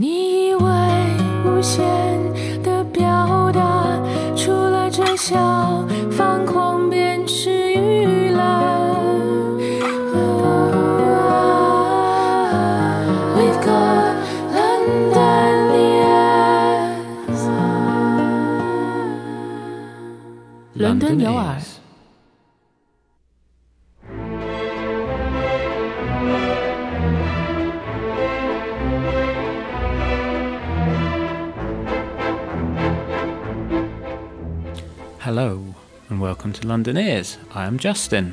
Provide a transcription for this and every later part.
你以为无限的表达，除了这小方框便是娱乐。We've got London ears，伦敦有耳。London Ears. I am Justin.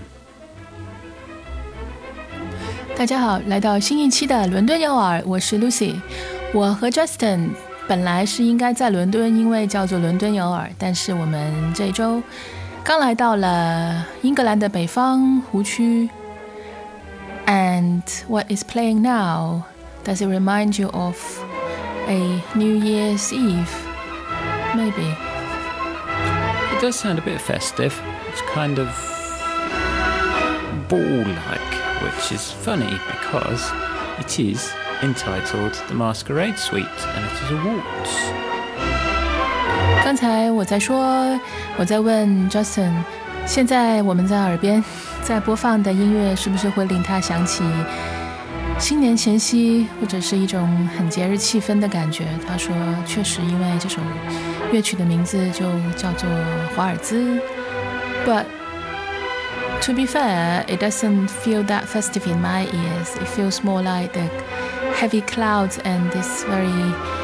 大家好，来到新一期的伦敦有耳，我是 Lucy。我和 Justin 本来是应该在伦敦，因为叫做伦敦有耳，但是我们这周刚来到了英格兰的北方湖区。And what is playing now? Does it remind you of a New Year's Eve? Maybe. It does sound a bit festive It's kind of ball like, which is funny because it is entitled The Masquerade Suite and it is a waltz. 刚才我在说，我在问 Justin，现在我们在耳边在播放的音乐是不是会令他想起新年前夕，或者是一种很节日气氛的感觉？他说，确实，因为这首乐曲的名字就叫做华尔兹。 But to be fair, it doesn't feel that festive in my ears. It feels more like the heavy clouds and this very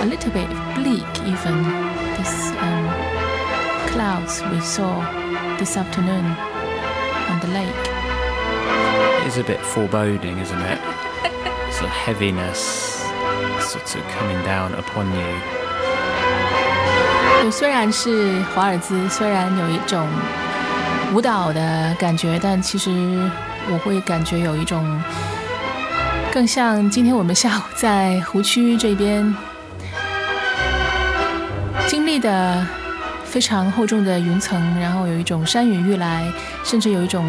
a little bit bleak even this um, clouds we saw this afternoon on the lake It is a bit foreboding, isn't it? it's a heaviness sort of coming down upon you. 我虽然是华尔兹虽然有一种舞蹈的感觉但其实我会感觉有一种更像今天我们下午在湖区这边经历的非常厚重的云层，然后有一种山雨欲来，甚至有一种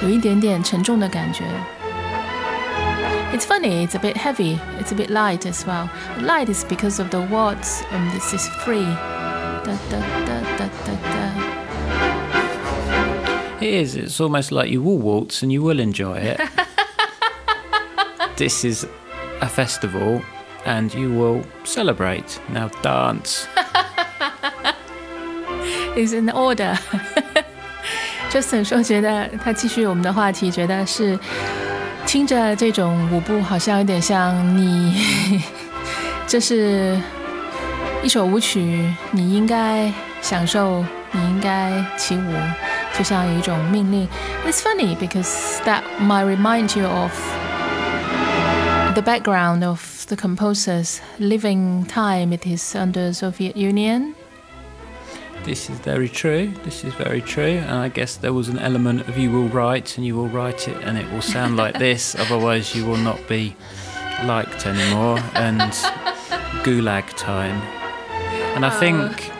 有一点点沉重的感觉。It's funny, it's a bit heavy, it's a bit light as well. Light is because of the words, and this is free. It is. It's almost like you will waltz and you will enjoy it. this is a festival and you will celebrate. Now dance. is in order 。Justin 说，觉得他继续我们的话题，觉得是听着这种舞步，好像有点像你，这是 一首舞曲，你应该享受，你应该起舞，就像有一种命令。It's funny because that might remind you of the background of the composer's living time. It is under Soviet Union. This is very true. This is very true. And I guess there was an element of you will write and you will write it and it will sound like this, otherwise, you will not be liked anymore. And gulag time. And I think,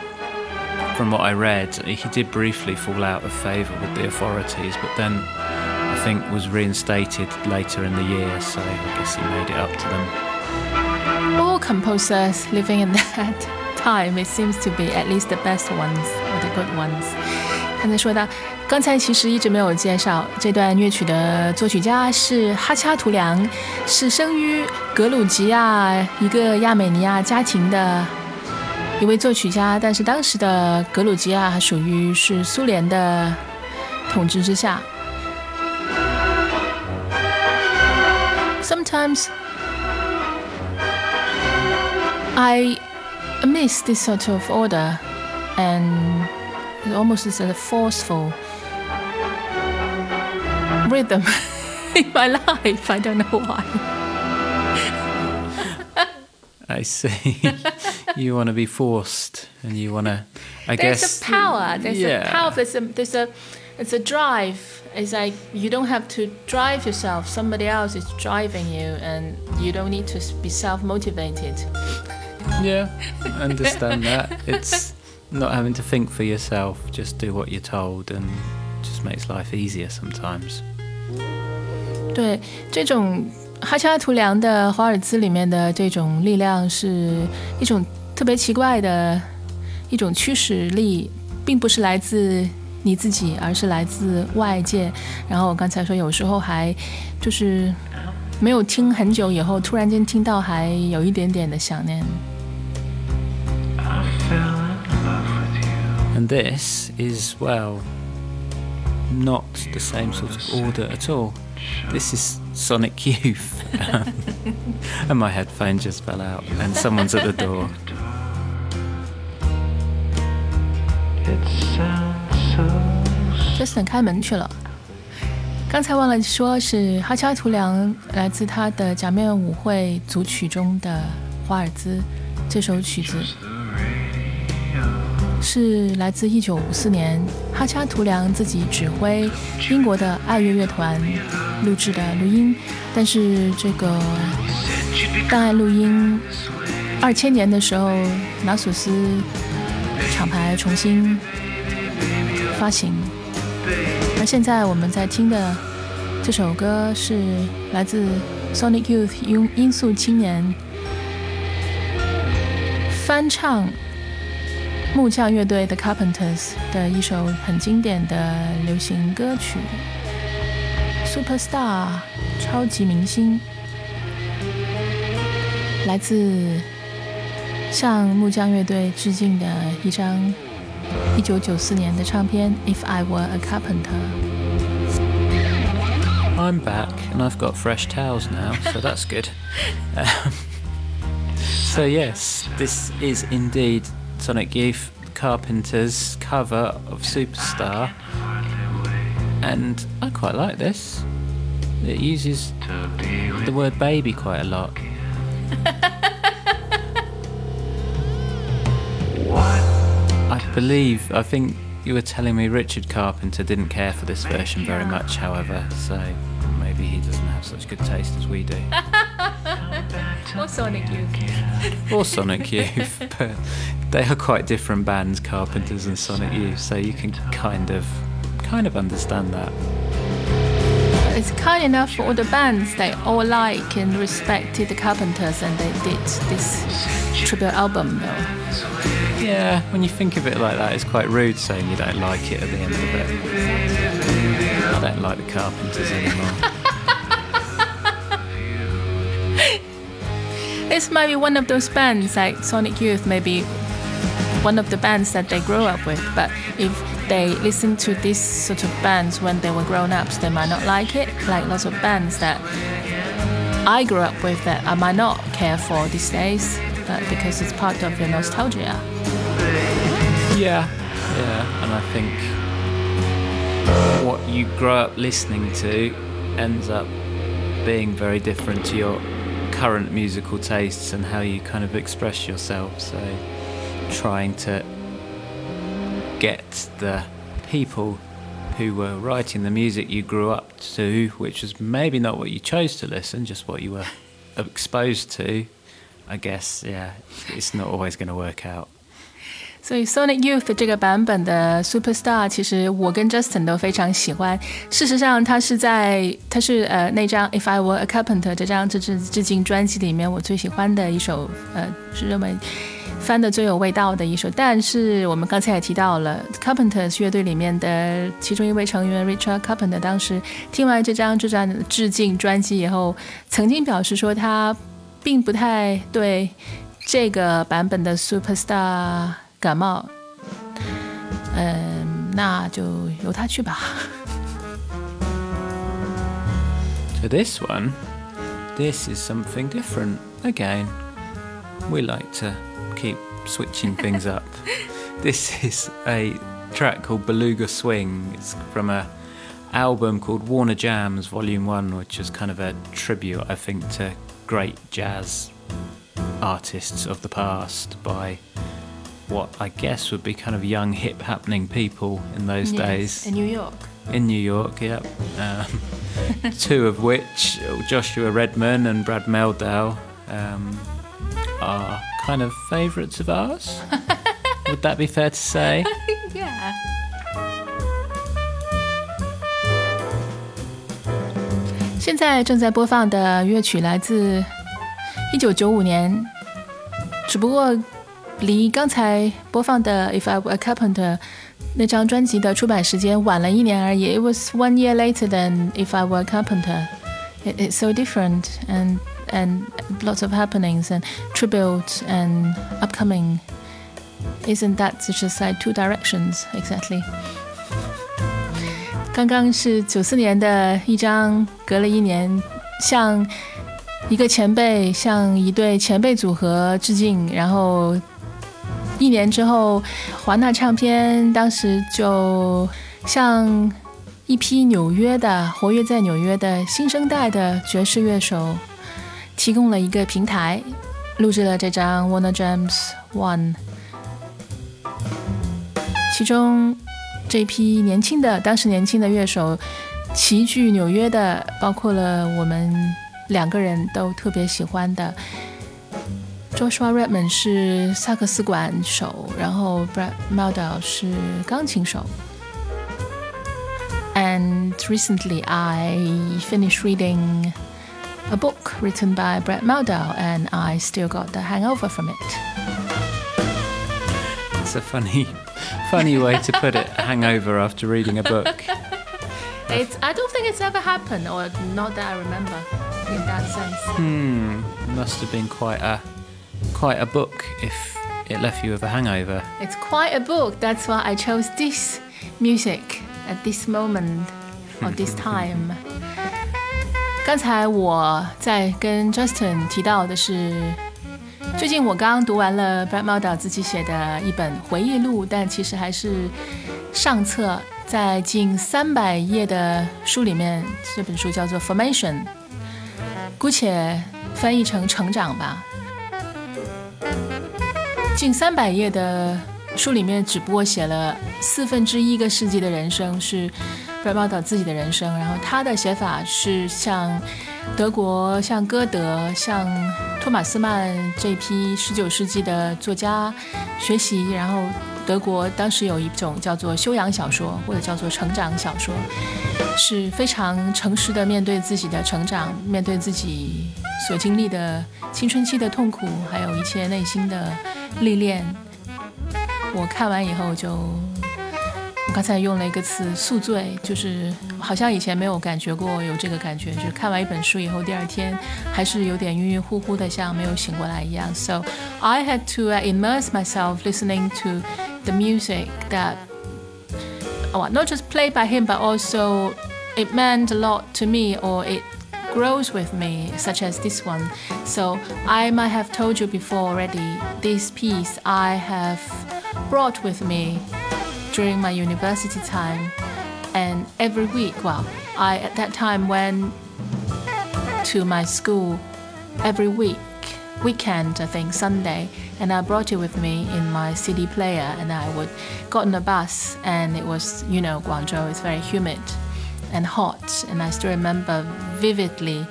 from what I read, he did briefly fall out of favour with the authorities, but then I think was reinstated later in the year, so I guess he made it up to them. all composers living in that time, it seems to be at least the best ones or the good ones. 刚才说到，刚才其实一直没有介绍这段乐曲的作曲家是哈恰图良，是生于格鲁吉亚一个亚美尼亚家庭的 一位作曲家，但是当时的格鲁吉亚还属于是苏联的统治之下。Sometimes I miss this sort of order, and it almost is a forceful rhythm in my life. I don't know why. I see. you want to be forced and you want to, I There's guess. a power. There's yeah. a power. There's a there's a it's a drive. It's like you don't have to drive yourself. Somebody else is driving you, and you don't need to be self motivated. Yeah, I understand that. It's not having to think for yourself, just do what you're told, and just makes life easier sometimes. 对这种 哈恰图良的《华尔兹》里面的这种力量是一种特别奇怪的一种驱使力，并不是来自你自己，而是来自外界。然后我刚才说，有时候还就是没有听很久以后，突然间听到，还有一点点的想念。And this is well not the same sort of order at all. This is Sonic Youth. and my headphone just fell out, and someone's at the door. Justin 开门去了。刚才忘了说，是哈恰图良来自他的《假面舞会》组曲中的《华尔兹》这首曲子。是来自1954年哈恰图良自己指挥英国的爱乐乐团录制的录音，但是这个档案录音2000年的时候，拿索斯厂牌重新发行，而现在我们在听的这首歌是来自 Sonic Youth 音音速青年翻唱。木匠乐队 The Carpenters 的一首很经典的流行歌曲《Superstar》超级明星，来自向木匠乐队致敬的一张1994年的唱片《If I Were a Carpenter》。I'm back and I've got fresh towels now, so that's good. Um, so, yes, this is indeed Sonic Youth Carpenter's cover of Superstar, and I quite like this. It uses the word baby quite a lot. I believe, I think you were telling me Richard Carpenter didn't care for this version very much, however, so maybe he doesn't have such good taste as we do. or Sonic Youth. or Sonic Youth, but they are quite different bands, Carpenters and Sonic Youth, so you can kind of kind of understand that. It's kind enough for all the bands they all like and respected the Carpenters and they did this tribute album though. Yeah, when you think of it like that, it's quite rude saying you don't like it at the end of it. I don't like the Carpenters anymore. this might be one of those bands like Sonic Youth, maybe one of the bands that they grew up with. But if they listen to this sort of bands when they were grown ups, they might not like it. Like lots of bands that I grew up with that I might not care for these days, but because it's part of your nostalgia. Yeah, yeah, and I think what you grow up listening to ends up being very different to your current musical tastes and how you kind of express yourself. So trying to get the people who were writing the music you grew up to, which was maybe not what you chose to listen, just what you were exposed to, I guess, yeah, it's not always going to work out. 所以 Sonic Youth 这个版本的 Superstar，其实我跟 Justin 都非常喜欢。事实上，它是在它是呃那张 If I Were a Carpenter 这张致致致敬专辑里面我最喜欢的一首，呃，是认为 翻的最有味道的一首。但是我们刚才也提到了 Carpenters 乐队里面的其中一位成员 Richard Carpenter，当时听完这张这张致敬专辑以后，曾经表示说他并不太对这个版本的 Superstar。感冒，嗯，那就由他去吧。So this one, this is something different. Again, we like to keep switching things up. this is a track called Beluga Swing. It's from a album called Warner Jams Volume One, which is kind of a tribute, I think, to great jazz artists of the past by what I guess would be kind of young, hip, happening people in those yes, days. In New York. In New York, yep. Um, two of which, Joshua Redman and Brad Mehldau, um, are kind of favourites of ours. would that be fair to say? yeah. 现在正在播放的乐曲来自一九九五年，只不过离刚才播放的《If I Were a Carpenter》那张专辑的出版时间晚了一年而已。It was one year later than "If I Were a Carpenter." It, it's so different and and lots of happenings and tribute and upcoming. Isn't that just like two directions exactly? 刚刚是九四年的一张，隔了一年，向一个前辈，向一对前辈组合致敬。然后一年之后，华纳唱片当时就向一批纽约的活跃在纽约的新生代的爵士乐手 提供了一个平台，录制了这张《Warner Jams One》。其中这批年轻的，当时年轻的乐手齐聚纽约的，包括了我们两个人都特别喜欢的 Joshua Redman 是萨克斯管手，然后 Brad Mehldau 是钢琴手。And recently I finished reading a book written by Brett Mehldau, and I still got the hangover from it. It's a funny funny way to put it, hangover after reading a book. It's, I don't think it's ever happened, or not that I remember in that sense. Hmm, must have been quite a quite a book if it left you with a hangover. It's quite a book. That's why I chose this music at this moment or this time. 刚才我在跟 Justin 提到的是最近我刚读完了 Brad m a l d a 自己写的一本回忆录，但其实还是上册，在近三百页的书里面，这本书叫做 Formation，姑且翻译成成长吧。近三百页的书里面，只不过写了四分之一个世纪的人生是 b r a m a l d a 自己的人生，然后他的写法是像。德国像歌德、像托马斯曼这批十九世纪的作家学习，然后德国当时有一种叫做修养小说，或者叫做成长小说，是非常诚实的面对自己的成长，面对自己所经历的青春期的痛苦，还有一些内心的历练。我看完以后就。我刚才用了一个词“宿醉”，就是好像以前没有感觉过有这个感觉，就是看完一本书以后，第二天还是有点晕晕乎乎的，像没有醒过来一样。So I had to immerse myself listening to the music that, oh, not just played by him, but also it meant a lot to me, or it grows with me, such as this one. So I might have told you before already. This piece I have brought with me during my university time. And every week, well, I at that time went to my school every week, weekend, I think, Sunday, and I brought it with me in my CD player. And I would got on the bus, and it was, you know, Guangzhou is very humid and hot. And I still remember vividly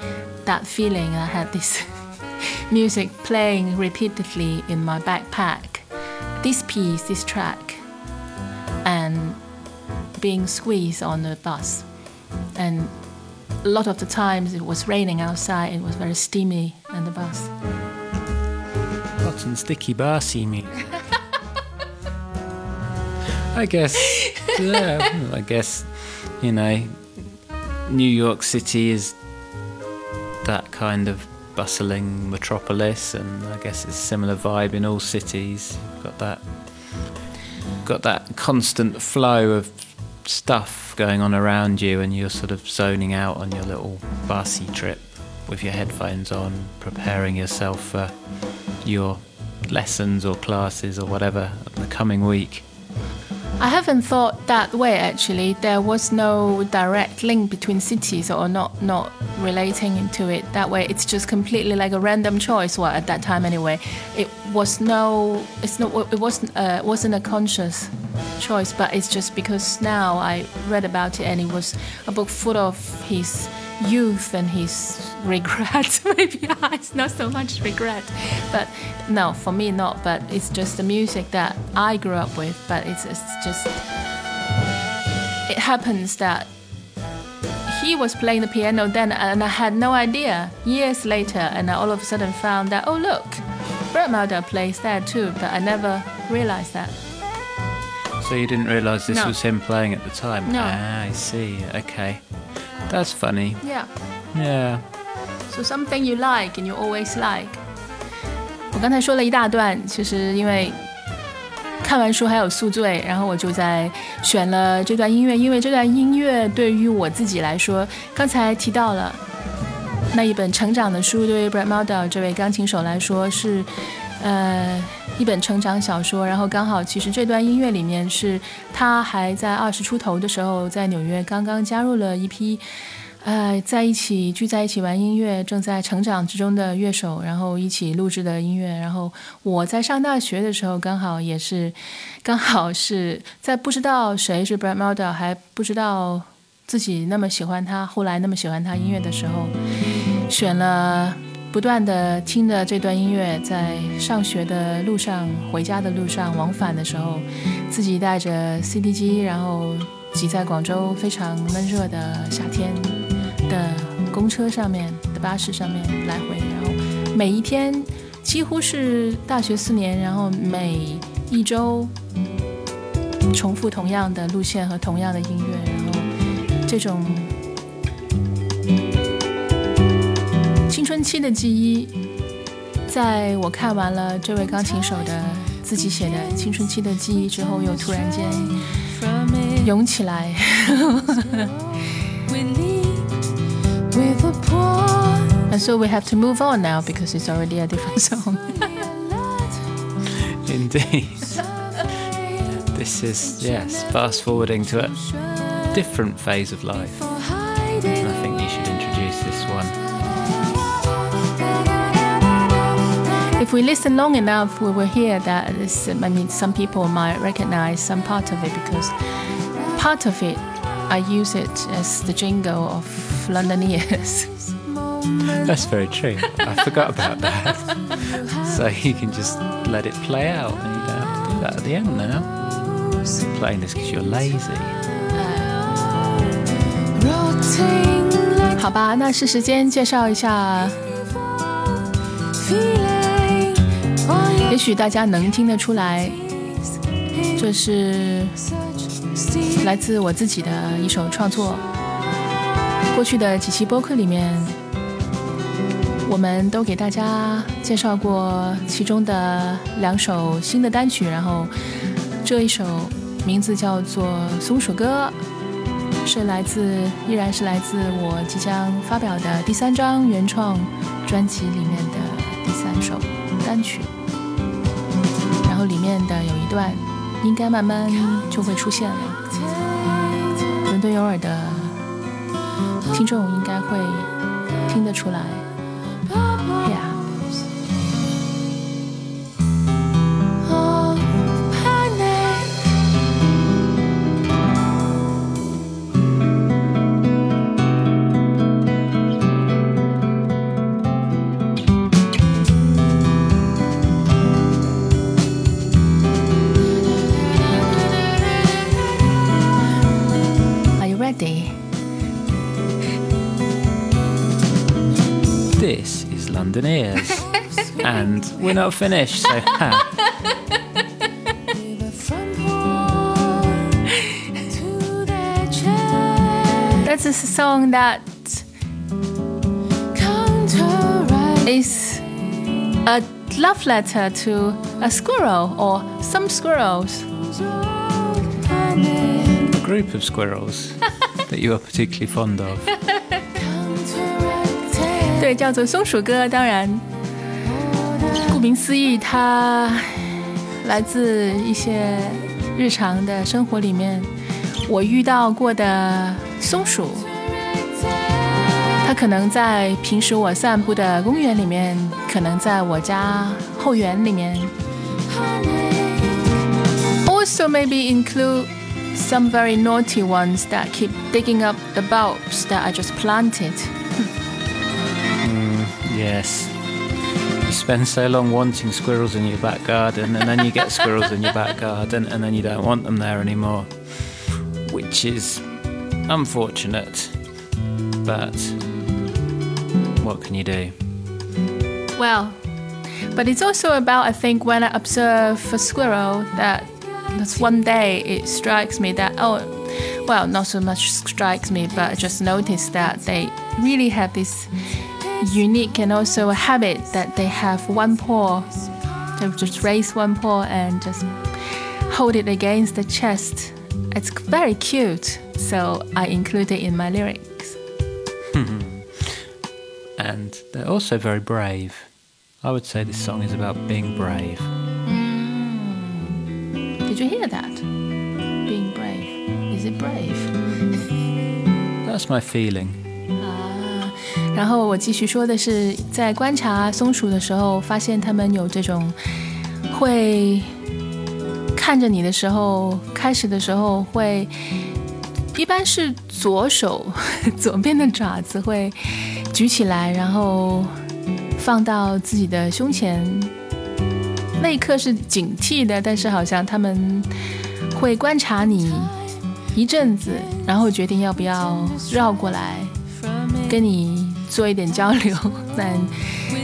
that feeling. I had this music playing repeatedly in my backpack. This piece, this track, and being squeezed on the bus. And a lot of the times it was raining outside, it was very steamy on the bus. Hot and sticky bar me. I guess, yeah, I guess, you know, New York City is that kind of bustling metropolis, and I guess it's a similar vibe in all cities. You've got that got that constant flow of stuff going on around you, and you're sort of zoning out on your little bussy trip with your headphones on, preparing yourself for your lessons or classes or whatever the coming week. I haven't thought that way actually. There was no direct link between cities or not not relating to it that way. It's just completely like a random choice. Well, at that time anyway, it was no. It's not. It wasn't. Uh, wasn't a conscious choice, but it's just because now I read about it and it was a book full of his youth and his regret. Maybe it's not so much regret, but no, for me not. But it's just the music that I grew up with. But it's, it's just it happens that he was playing the piano then, and I had no idea. Years later, and I all of a sudden found that, oh, look, Brett Mehldau plays there too, but I never realized that. So you didn't realize this no. was him playing at the time? No. Ah, I see. Okay. That's funny. Yeah. Yeah. So something you like and you always like. 我刚才说了一大段，其实因为看完书还有宿醉，然后我就在选了这段音乐，因为这段音乐对于我自己来说，刚才提到了那一本成长的书，对于 Brett Maldell 这位钢琴手来说是呃一本成长小说，然后刚好其实这段音乐里面是他还在二十出头的时候，在纽约刚刚加入了一批。呃，在一起聚在一起玩音乐，正在成长之中的乐手，然后一起录制的音乐。然后我在上大学的时候，刚好也是，刚好是在不知道谁是 Brad Molder，还不知道自己那么喜欢他，后来那么喜欢他音乐的时候，选了不断的听的这段音乐，在上学的路上、回家的路上、往返的时候，自己带着 CD 机，然后挤在广州非常闷热的夏天。的公车上面的巴士上面来回，然后每一天几乎是大学四年，然后每一周重复同样的路线和同样的音乐，然后这种青春期的记忆，在我看完了这位钢琴手的自己写的青春期的记忆之后，又突然间涌起来。And so we have to move on now because it's already a different song. Indeed. This is, yes, fast forwarding to a different phase of life. I think you should introduce this one. If we listen long enough, we will hear that this, I mean, some people might recognize some part of it because part of it, I use it as the jingle of London Londoners. That's very true. I forgot about that. so you can just let it play out and you don't have to do that at the end now. Playing this because you're lazy. rotting like 好吧，那是时间介绍一下， feeling on 也许大家能听得出来，这是 such 来自我自己的一首创作。过去的几期播客里面， 我们都给大家介绍过其中的两首新的单曲，然后这一首名字叫做《松鼠歌》，是来自依然是来自我即将发表的第三张原创专辑里面的第三首单曲。然后里面的有一段应该慢慢就会出现了。伦敦有耳的听众应该会听得出来。Is London Ears. and we're not finished, so ha. with a front porch to their chair That's a song that is a love letter to a squirrel or some squirrels. A group of squirrels that you are particularly fond of. 对，叫做松鼠歌。当然，顾名思义，它来自一些日常的生活里面我遇到过的松鼠。它可能在平时我散步的公园里面，可能在我家后园里面。Also, maybe include some very naughty ones that keep digging up the bulbs that I just planted. Yes. You spend so long wanting squirrels in your back garden, and then you get squirrels in your back garden, and then you don't want them there anymore. Which is unfortunate. but what can you do? Well, but it's also about I think when I observe a squirrel that that's one day it strikes me that oh well not so much strikes me but I just noticed that they really have this unique and also a habit that they have one paw they just raise one paw and just hold it against the chest. It's very cute so I include it in my lyrics. And they're also very brave. I would say this song is about being brave. Mm. did you hear that? Being brave. Is it brave? That's my feeling. 然后我继续说的是，在观察松鼠的时候，发现它们有这种会看着你的时候，开始的时候会，一般是左手 左边的爪子会举起来，然后放到自己的胸前，那一刻是警惕的，但是好像他们会观察你一阵子，然后决定要不要绕过来。跟你做一点交流。但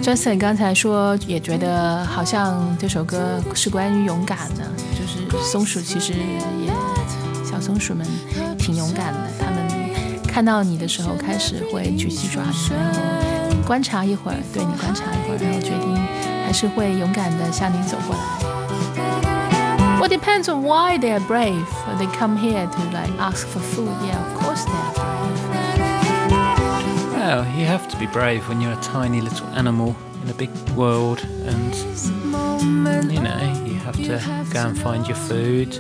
Justin 刚才说，也觉得好像这首歌是关于勇敢的，就是松鼠其实也小松鼠们挺勇敢的，它们看到你的时候开始会举起爪子，然后观察一会儿，对你观察一会儿，然后决定还是会勇敢的向你走过来。Well, depends on why they are brave. They come here to like ask for food. Yeah, of course they are brave. Well, you have to be brave when you're a tiny little animal in a big world, and you know, you have to go and find your food.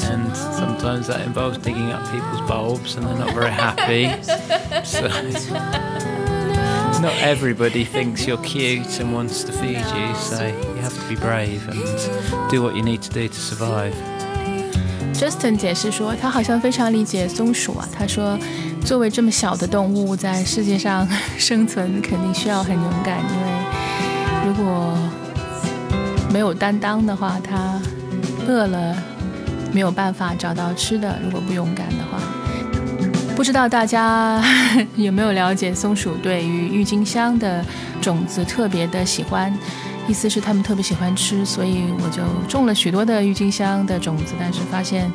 And sometimes that involves digging up people's bulbs, and they're not very happy. so, not everybody thinks you're cute and wants to feed you, so you have to be brave and do what you need to do to survive. Justin 解释说，他好像非常理解松鼠啊。他说， 作为这么小的动物，在世界上生存肯定需要很勇敢，因为如果没有担当的话，它饿了没有办法找到吃的。如果不勇敢的话，不知道大家有没有了解松鼠对于郁金香的种子特别的喜欢？意思是他们特别喜欢吃，所以我就种了许多的郁金香的种子，但是发现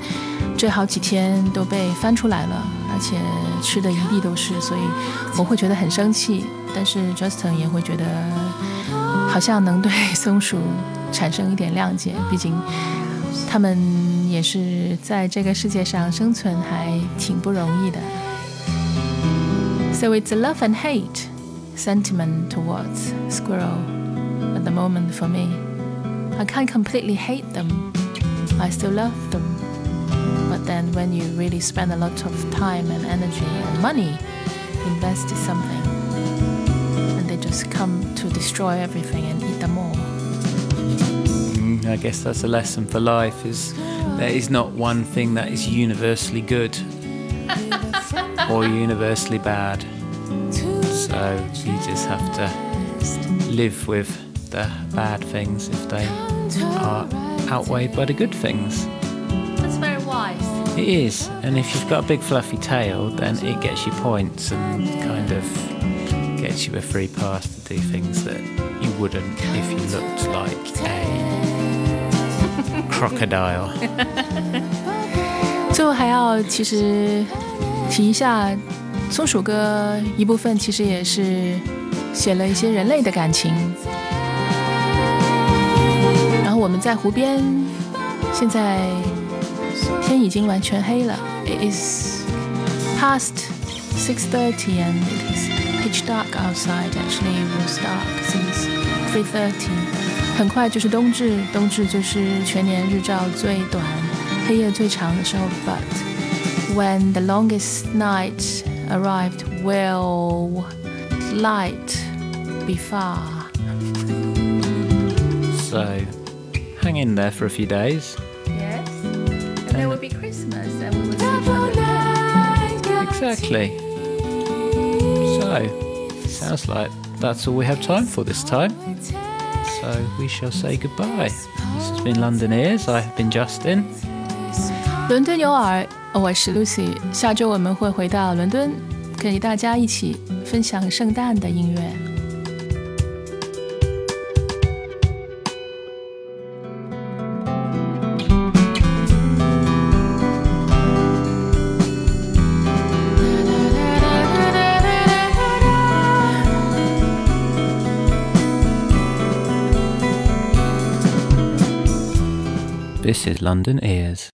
这好几天都被翻出来了，而且吃的一地都是，所以我会觉得很生气。但是 Justin 也会觉得好像能对松鼠产生一点谅解，毕竟他们也是在这个世界上生存还挺不容易的。So it's a love and hate sentiment towards squirrel at the moment for me. I can't completely hate them. I still love them. Then when you really spend a lot of time and energy and money invested in something and they just come to destroy everything and eat them all. Mm, I guess that's a lesson for life is there is not one thing that is universally good or universally bad. So you just have to live with the bad things if they are outweighed by the good things. That's very wise. It is, and if you've got a big fluffy tail, then it gets you points and kind of gets you a free pass to do things that you wouldn't if you looked like a crocodile. 最后还要其实提一下，松鼠歌一部分其实也是写了一些人类的感情。然后我们在湖边，现在 天已经完全黑了。It is past six thirty and it is pitch dark outside. Actually, it was dark since three thirty. 很快就是冬至，冬至就是全年日照最短、黑夜最长的时候。But when the longest night arrived, will light be far? So hang in there for a few days. Yes. And there will be Christmas, and we will see each other. Exactly. So, sounds like that's all we have time for this time. So we shall say goodbye. This has been London Ears. I have been Justin. 伦敦有耳，我是 Lucy。下周我们会回到伦敦， 给大家一起分享圣诞的音乐。 This is London Ears.